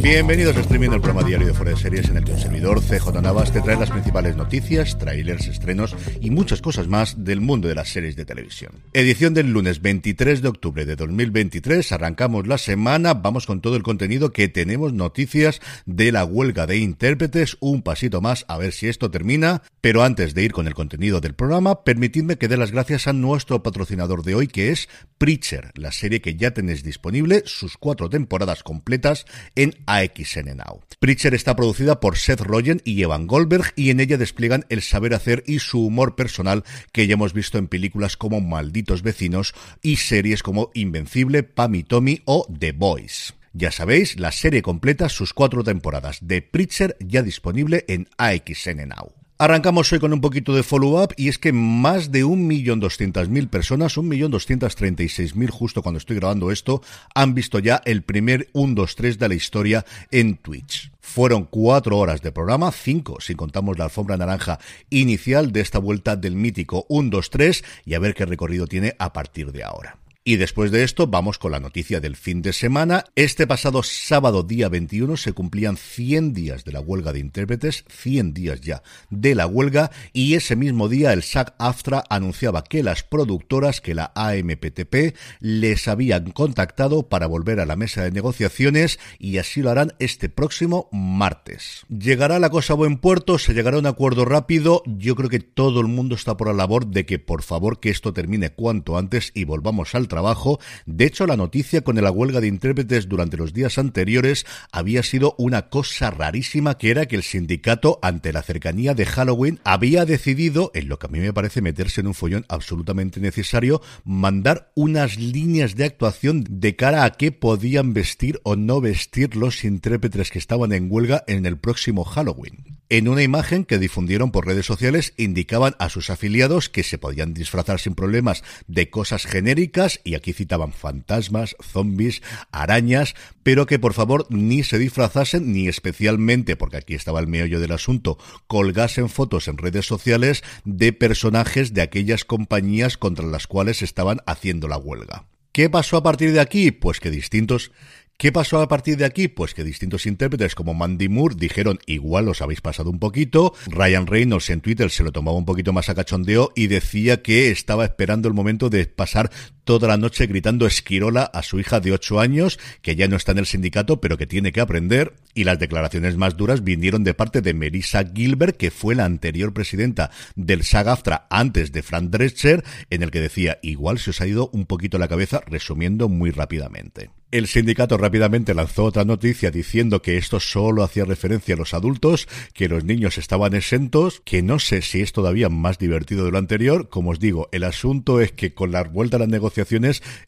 Bienvenidos a Streaming, el programa diario de Fuera de Series en el que un servidor CJ Navas te trae las principales noticias, trailers, estrenos y muchas cosas más del mundo de las series de televisión. Edición del lunes 23 de octubre de 2023, arrancamos la semana, vamos con todo el contenido que tenemos noticias de la huelga de intérpretes, un pasito más a ver si esto termina, pero antes de ir con el contenido del programa, permitidme que dé las gracias a nuestro patrocinador de hoy que es Preacher, la serie que ya tenéis disponible, sus cuatro temporadas completas en AXN Now. Preacher está producida por Seth Rogen y Evan Goldberg y en ella despliegan el saber hacer y su humor personal que ya hemos visto en películas como Malditos Vecinos y series como Invencible, Pam Tommy o The Boys. Ya sabéis, la serie completa, sus cuatro temporadas de Preacher ya disponible en AXN Now. Arrancamos hoy con un poquito de follow-up y es que más de 1.200.000 personas, 1.236.000 justo cuando estoy grabando esto, han visto ya el primer 1, 2, 3 de la historia en Twitch. Fueron cuatro horas de programa, cinco si contamos la alfombra naranja inicial de esta vuelta del mítico 1, 2, 3 y a ver qué recorrido tiene a partir de ahora. Y después de esto vamos con la noticia del fin de semana. Este pasado sábado día 21 se cumplían 100 días de la huelga de intérpretes, 100 días ya de la huelga y ese mismo día el SAG-AFTRA anunciaba que las productoras, que la AMPTP les habían contactado para volver a la mesa de negociaciones y así lo harán este próximo martes. Llegará la cosa a buen puerto, se llegará a un acuerdo rápido. Yo creo que todo el mundo está por la labor de que por favor que esto termine cuanto antes y volvamos al trabajo. De hecho, la noticia con la huelga de intérpretes durante los días anteriores había sido una cosa rarísima, que era que el sindicato, ante la cercanía de Halloween, había decidido, en lo que a mí me parece meterse en un follón absolutamente necesario, mandar unas líneas de actuación de cara a qué podían vestir o no vestir los intérpretes que estaban en huelga en el próximo Halloween. En una imagen que difundieron por redes sociales indicaban a sus afiliados que se podían disfrazar sin problemas de cosas genéricas y aquí citaban fantasmas, zombies, arañas, pero que por favor ni se disfrazasen ni especialmente, porque aquí estaba el meollo del asunto, colgasen fotos en redes sociales de personajes de aquellas compañías contra las cuales estaban haciendo la huelga. ¿Qué pasó a partir de aquí? Pues que distintos ¿Qué pasó a partir de aquí? Pues que distintos intérpretes como Mandy Moore dijeron igual os habéis pasado un poquito. Ryan Reynolds en Twitter se lo tomaba un poquito más a cachondeo y decía que estaba esperando el momento de pasar toda la noche gritando esquirola a su hija de 8 años, que ya no está en el sindicato, pero que tiene que aprender. Y las declaraciones más duras vinieron de parte de Melissa Gilbert, que fue la anterior presidenta del SAG-AFTRA antes de Frank Drescher, en el que decía, igual se os ha ido un poquito la cabeza, resumiendo muy rápidamente. El sindicato rápidamente lanzó otra noticia diciendo que esto solo hacía referencia a los adultos, que los niños estaban exentos, que no sé si es todavía más divertido de lo anterior. Como os digo, el asunto es que con la vuelta a las negociaciones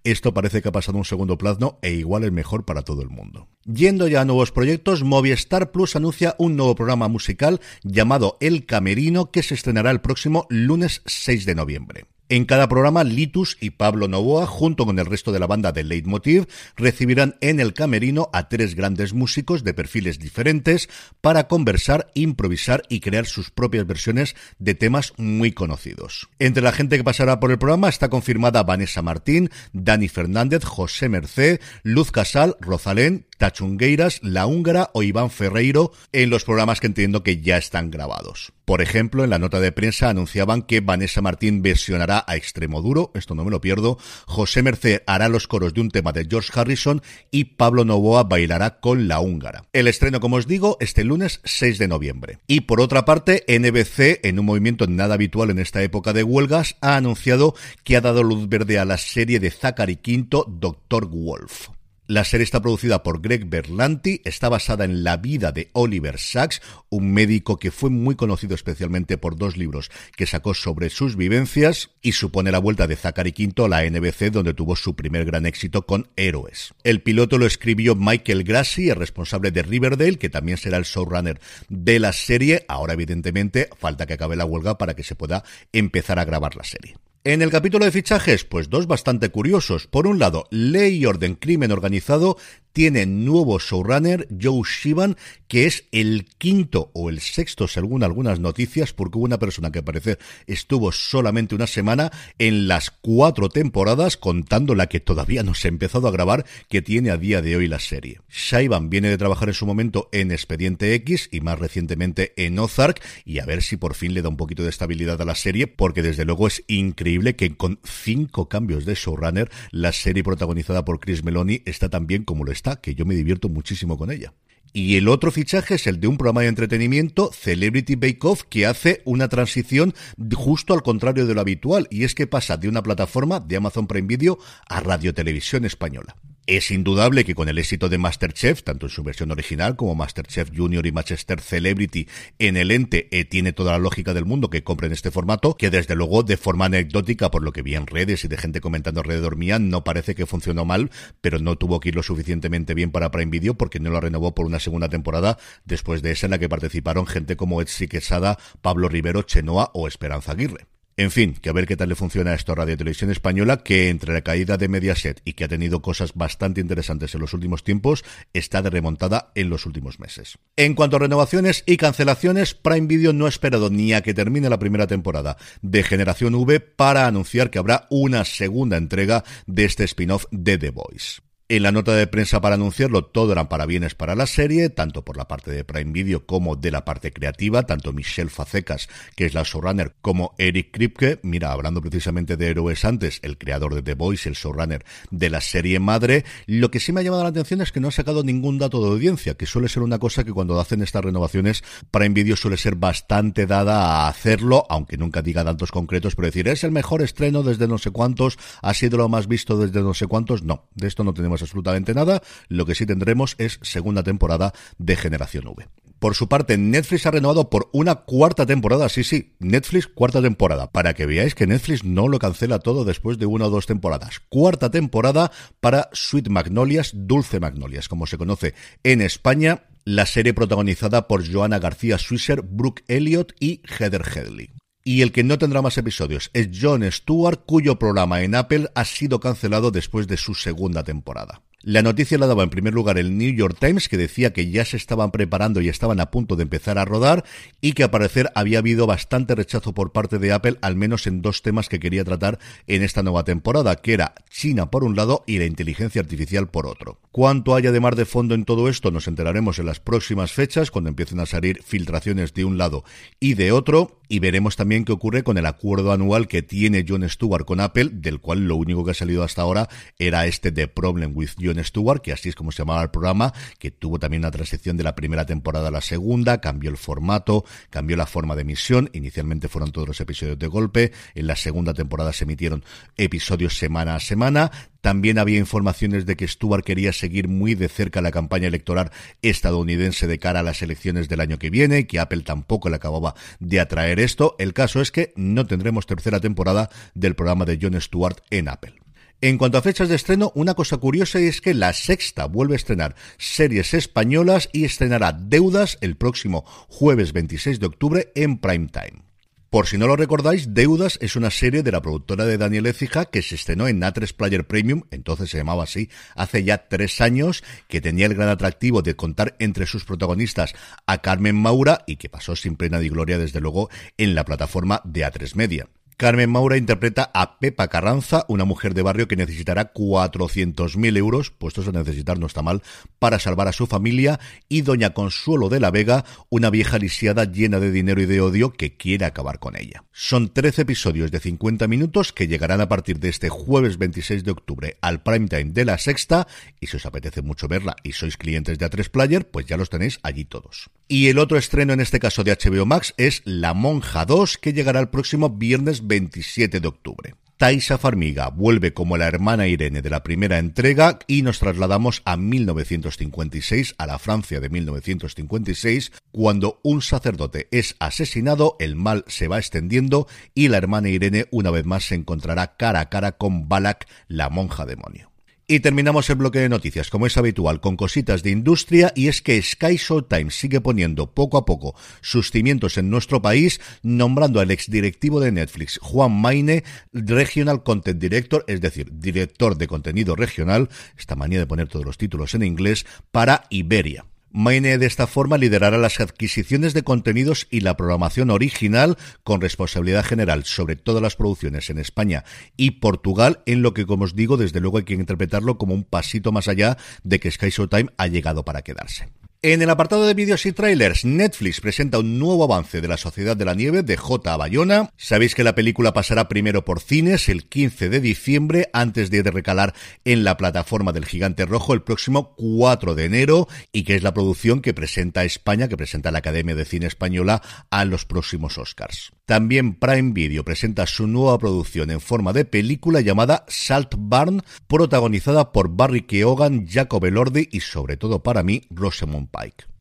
esto parece que ha pasado un segundo plano e igual es mejor para todo el mundo. Yendo ya a nuevos proyectos, Movistar Plus anuncia un nuevo programa musical llamado El Camerino que se estrenará el próximo lunes 6 de noviembre. En cada programa, Litus y Pablo Novoa, junto con el resto de la banda de Leitmotiv, recibirán en el camerino a tres grandes músicos de perfiles diferentes para conversar, improvisar y crear sus propias versiones de temas muy conocidos. Entre la gente que pasará por el programa está confirmada Vanessa Martín, Dani Fernández, José Merced, Luz Casal, Rosalén, Tachungueiras, La Húngara o Iván Ferreiro en los programas que entiendo que ya están grabados. Por ejemplo, en la nota de prensa anunciaban que Vanessa Martín versionará a Extremo Duro, esto no me lo pierdo, José Merced hará los coros de un tema de George Harrison y Pablo Novoa bailará con La Húngara. El estreno, como os digo, este lunes 6 de noviembre. Y por otra parte, NBC, en un movimiento nada habitual en esta época de huelgas, ha anunciado que ha dado luz verde a la serie de Zachary Quinto, Doctor Wolf. La serie está producida por Greg Berlanti, está basada en la vida de Oliver Sacks, un médico que fue muy conocido especialmente por dos libros que sacó sobre sus vivencias y supone la vuelta de Zachary Quinto a la NBC donde tuvo su primer gran éxito con Héroes. El piloto lo escribió Michael Grassi, el responsable de Riverdale, que también será el showrunner de la serie. Ahora evidentemente falta que acabe la huelga para que se pueda empezar a grabar la serie. En el capítulo de fichajes, pues dos bastante curiosos. Por un lado, Ley y Orden Crimen Organizado tiene nuevo showrunner, Joe Shivan, que es el quinto o el sexto, según algunas noticias, porque hubo una persona que parece estuvo solamente una semana en las cuatro temporadas, contando la que todavía no se ha empezado a grabar, que tiene a día de hoy la serie. Shivan viene de trabajar en su momento en Expediente X y más recientemente en Ozark, y a ver si por fin le da un poquito de estabilidad a la serie, porque desde luego es increíble que con cinco cambios de showrunner, la serie protagonizada por Chris Meloni está tan bien como lo está que yo me divierto muchísimo con ella. Y el otro fichaje es el de un programa de entretenimiento, Celebrity Bake Off, que hace una transición justo al contrario de lo habitual, y es que pasa de una plataforma de Amazon Prime Video a Radio Televisión Española. Es indudable que con el éxito de Masterchef, tanto en su versión original como Masterchef Junior y Manchester Celebrity en el ente, eh, tiene toda la lógica del mundo que compren este formato, que desde luego de forma anecdótica, por lo que vi en redes y de gente comentando alrededor mía, no parece que funcionó mal, pero no tuvo que ir lo suficientemente bien para Prime Video porque no lo renovó por una segunda temporada, después de esa en la que participaron gente como Etsy Quesada, Pablo Rivero, Chenoa o Esperanza Aguirre. En fin, que a ver qué tal le funciona esto a Radio Televisión Española, que entre la caída de Mediaset y que ha tenido cosas bastante interesantes en los últimos tiempos, está de remontada en los últimos meses. En cuanto a renovaciones y cancelaciones, Prime Video no ha esperado ni a que termine la primera temporada de Generación V para anunciar que habrá una segunda entrega de este spin-off de The Voice. En la nota de prensa para anunciarlo, todo eran parabienes para la serie, tanto por la parte de Prime Video como de la parte creativa, tanto Michelle Facecas, que es la showrunner, como Eric Kripke, mira, hablando precisamente de héroes antes, el creador de The Voice, el showrunner de la serie madre. Lo que sí me ha llamado la atención es que no ha sacado ningún dato de audiencia, que suele ser una cosa que cuando hacen estas renovaciones, Prime Video suele ser bastante dada a hacerlo, aunque nunca diga datos concretos, pero decir, es el mejor estreno desde no sé cuántos, ha sido lo más visto desde no sé cuántos, no, de esto no tenemos absolutamente nada. Lo que sí tendremos es segunda temporada de Generación V. Por su parte, Netflix ha renovado por una cuarta temporada. Sí, sí, Netflix cuarta temporada. Para que veáis que Netflix no lo cancela todo después de una o dos temporadas. Cuarta temporada para Sweet Magnolias, Dulce Magnolias, como se conoce en España. La serie protagonizada por Joana García Swisher, Brooke Elliott y Heather Headley. Y el que no tendrá más episodios es Jon Stewart, cuyo programa en Apple ha sido cancelado después de su segunda temporada. La noticia la daba en primer lugar el New York Times, que decía que ya se estaban preparando y estaban a punto de empezar a rodar y que al parecer había habido bastante rechazo por parte de Apple, al menos en dos temas que quería tratar en esta nueva temporada, que era China por un lado y la inteligencia artificial por otro. Cuánto haya de mar de fondo en todo esto nos enteraremos en las próximas fechas, cuando empiecen a salir filtraciones de un lado y de otro, y veremos también qué ocurre con el acuerdo anual que tiene Jon Stewart con Apple, del cual lo único que ha salido hasta ahora era este The Problem with Jon Stewart, que así es como se llamaba el programa, que tuvo también una transición de la primera temporada a la segunda, cambió el formato, cambió la forma de emisión, inicialmente fueron todos los episodios de golpe, en la segunda temporada se emitieron episodios semana a semana, también había informaciones de que Stewart quería seguir muy de cerca la campaña electoral estadounidense de cara a las elecciones del año que viene, que Apple tampoco le acababa de atraer esto. El caso es que no tendremos tercera temporada del programa de Jon Stewart en Apple. En cuanto a fechas de estreno, una cosa curiosa es que la sexta vuelve a estrenar series españolas y estrenará Deudas el próximo jueves 26 de octubre en prime time. Por si no lo recordáis, Deudas es una serie de la productora de Daniel Ecija que se estrenó en A3 Player Premium, entonces se llamaba así, hace ya tres años, que tenía el gran atractivo de contar entre sus protagonistas a Carmen Maura y que pasó sin pena de gloria desde luego en la plataforma de A3 Media. Carmen Maura interpreta a Pepa Carranza, una mujer de barrio que necesitará 400.000 euros, puestos a necesitar no está mal, para salvar a su familia, y Doña Consuelo de la Vega, una vieja lisiada llena de dinero y de odio que quiere acabar con ella. Son 13 episodios de 50 minutos que llegarán a partir de este jueves 26 de octubre al prime time de la sexta, y si os apetece mucho verla y sois clientes de A3 Player, pues ya los tenéis allí todos. Y el otro estreno en este caso de HBO Max es La Monja 2, que llegará el próximo viernes 27 de octubre. Taisa Farmiga vuelve como la hermana Irene de la primera entrega y nos trasladamos a 1956, a la Francia de 1956, cuando un sacerdote es asesinado, el mal se va extendiendo y la hermana Irene una vez más se encontrará cara a cara con Balak, la monja demonio. Y terminamos el bloque de noticias, como es habitual, con cositas de industria, y es que Sky Showtime sigue poniendo poco a poco sus cimientos en nuestro país, nombrando al exdirectivo de Netflix, Juan Maine, Regional Content Director, es decir, director de contenido regional, esta manía de poner todos los títulos en inglés, para Iberia. Maine de esta forma liderará las adquisiciones de contenidos y la programación original con responsabilidad general sobre todas las producciones en España y Portugal, en lo que, como os digo, desde luego hay que interpretarlo como un pasito más allá de que Sky Showtime ha llegado para quedarse. En el apartado de vídeos y trailers, Netflix presenta un nuevo avance de la Sociedad de la Nieve de J. Bayona. Sabéis que la película pasará primero por cines el 15 de diciembre antes de recalar en la plataforma del Gigante Rojo el próximo 4 de enero y que es la producción que presenta España, que presenta la Academia de Cine Española a los próximos Oscars. También Prime Video presenta su nueva producción en forma de película llamada Salt Barn, protagonizada por Barry Keoghan, Jacob Elordi y sobre todo para mí Rosamund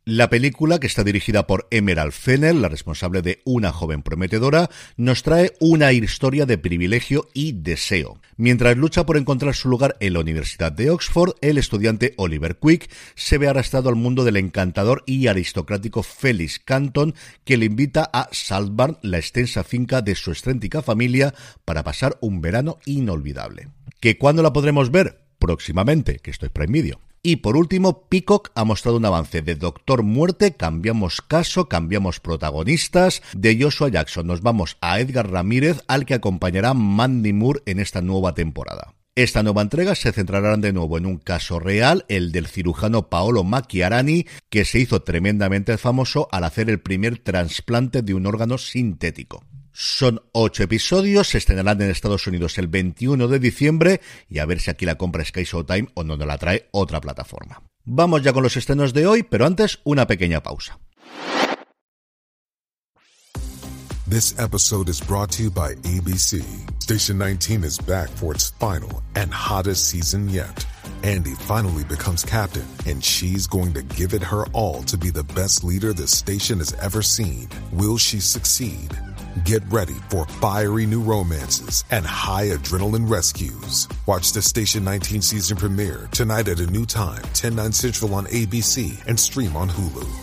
La película, que está dirigida por Emerald Fennell, la responsable de Una joven prometedora, nos trae una historia de privilegio y deseo. Mientras lucha por encontrar su lugar en la Universidad de Oxford, el estudiante Oliver Quick se ve arrastrado al mundo del encantador y aristocrático Felix Canton, que le invita a Saltburn, la extensa finca de su excéntrica familia, para pasar un verano inolvidable. ¿Que cuándo la podremos ver? Próximamente, que estoy Prime Video. Y por último, Peacock ha mostrado un avance de Doctor Muerte, cambiamos caso, cambiamos protagonistas. De Joshua Jackson nos vamos a Edgar Ramírez, al que acompañará Mandy Moore en esta nueva temporada. Esta nueva entrega se centrará de nuevo en un caso real, el del cirujano Paolo Macchiarani, que se hizo tremendamente famoso al hacer el primer trasplante de un órgano sintético. Son ocho episodios, se estrenarán en Estados Unidos el 21 de diciembre y a ver si aquí la compra Sky Showtime o no nos la trae otra plataforma. Vamos ya con los estrenos de hoy, pero antes una pequeña pausa. This episode is brought to you by ABC. Station 19 is back for its final and hottest season yet. Andy finally becomes captain, and she's going to give it her all to be the best leader the station has ever seen. Will she succeed? Get ready for fiery new romances and high adrenaline rescues. Watch the Station 19 season premiere tonight at a new time, 10, 9 central on ABC and stream on Hulu.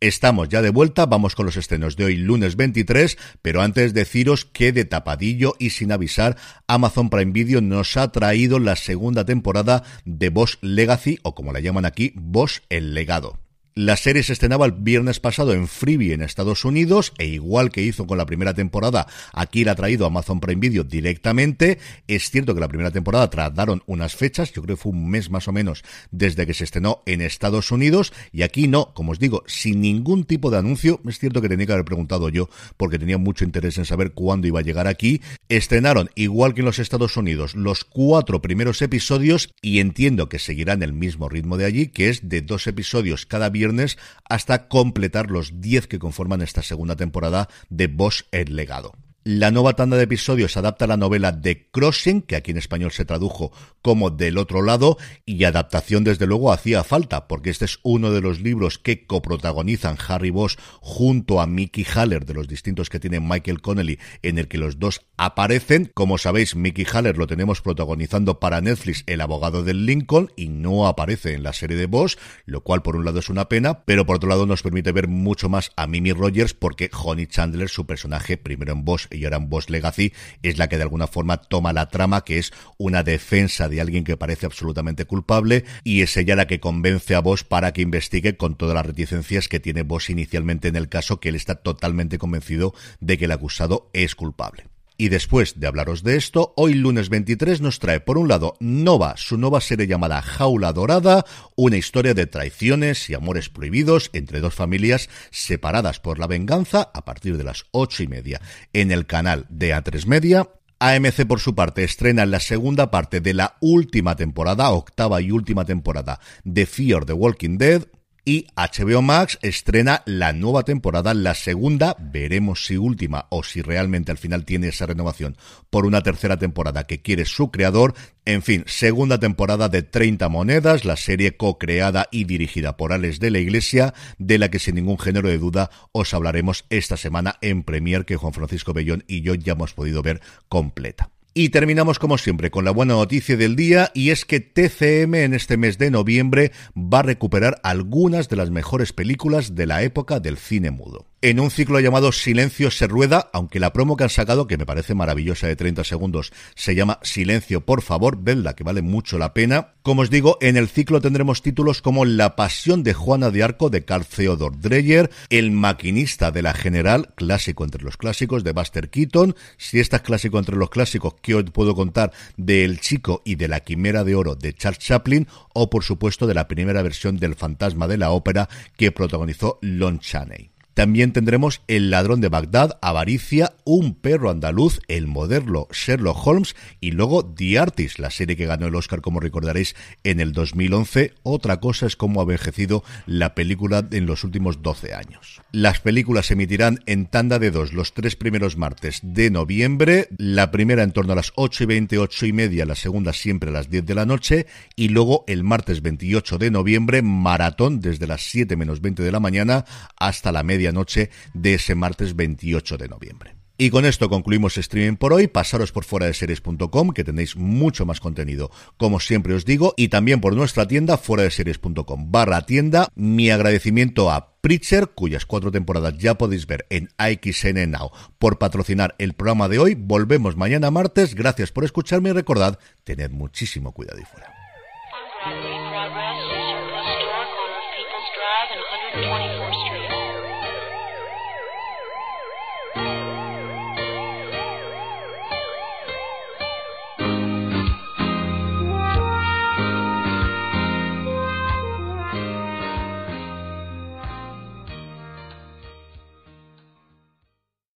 Estamos ya de vuelta, vamos con los estrenos de hoy lunes 23, pero antes deciros que de tapadillo y sin avisar, Amazon Prime Video nos ha traído la segunda temporada de Boss Legacy, o como la llaman aquí, Boss el Legado. La serie se estrenaba el viernes pasado en Freebie en Estados Unidos e igual que hizo con la primera temporada, aquí la ha traído Amazon Prime Video directamente. Es cierto que la primera temporada trataron unas fechas, yo creo que fue un mes más o menos desde que se estrenó en Estados Unidos y aquí no, como os digo, sin ningún tipo de anuncio. Es cierto que tenía que haber preguntado yo porque tenía mucho interés en saber cuándo iba a llegar aquí. Estrenaron, igual que en los Estados Unidos, los cuatro primeros episodios y entiendo que seguirán el mismo ritmo de allí, que es de dos episodios cada viernes hasta completar los 10 que conforman esta segunda temporada de Bosch el legado. La nueva tanda de episodios adapta la novela The Crossing, que aquí en español se tradujo como Del otro lado, y adaptación desde luego hacía falta, porque este es uno de los libros que coprotagonizan Harry Bosch junto a Mickey Haller, de los distintos que tiene Michael Connelly, en el que los dos aparecen. Como sabéis, Mickey Haller lo tenemos protagonizando para Netflix, el abogado del Lincoln, y no aparece en la serie de Bosch, lo cual por un lado es una pena, pero por otro lado nos permite ver mucho más a Mimi Rogers, porque Honey Chandler, su personaje, primero en Bosch y ahora en Boss Legacy es la que de alguna forma toma la trama, que es una defensa de alguien que parece absolutamente culpable, y es ella la que convence a Boss para que investigue con todas las reticencias que tiene Boss inicialmente en el caso, que él está totalmente convencido de que el acusado es culpable. Y después de hablaros de esto, hoy lunes 23 nos trae por un lado Nova, su nueva serie llamada Jaula Dorada, una historia de traiciones y amores prohibidos entre dos familias separadas por la venganza a partir de las ocho y media en el canal de A3 Media. AMC por su parte estrena la segunda parte de la última temporada, octava y última temporada de Fear the Walking Dead, y HBO Max estrena la nueva temporada, la segunda, veremos si última o si realmente al final tiene esa renovación por una tercera temporada que quiere su creador. En fin, segunda temporada de 30 monedas, la serie co-creada y dirigida por Alex de la Iglesia, de la que sin ningún género de duda os hablaremos esta semana en Premier que Juan Francisco Bellón y yo ya hemos podido ver completa. Y terminamos como siempre con la buena noticia del día y es que TCM en este mes de noviembre va a recuperar algunas de las mejores películas de la época del cine mudo en un ciclo llamado Silencio se rueda, aunque la promo que han sacado, que me parece maravillosa de 30 segundos, se llama Silencio, por favor, vedla, que vale mucho la pena. Como os digo, en el ciclo tendremos títulos como La pasión de Juana de Arco de Carl Theodor Dreyer, El maquinista de la General, clásico entre los clásicos de Buster Keaton, si esta es clásico entre los clásicos, que os puedo contar de El chico y de la quimera de oro de Charles Chaplin, o por supuesto de la primera versión del fantasma de la ópera que protagonizó Lon Chaney. También tendremos El ladrón de Bagdad, Avaricia, Un perro andaluz, el moderno Sherlock Holmes y luego The Artist, la serie que ganó el Oscar, como recordaréis, en el 2011. Otra cosa es cómo ha envejecido la película en los últimos 12 años. Las películas se emitirán en tanda de dos los tres primeros martes de noviembre, la primera en torno a las 8 y 20, 8 y media, la segunda siempre a las 10 de la noche y luego el martes 28 de noviembre, maratón desde las 7 menos 20 de la mañana hasta la media noche de ese martes 28 de noviembre. Y con esto concluimos streaming por hoy. Pasaros por fuera de series.com, que tenéis mucho más contenido, como siempre os digo, y también por nuestra tienda fuera de series.com barra tienda. Mi agradecimiento a Preacher, cuyas cuatro temporadas ya podéis ver en AXN Now, por patrocinar el programa de hoy. Volvemos mañana martes. Gracias por escucharme y recordad, tened muchísimo cuidado y fuera.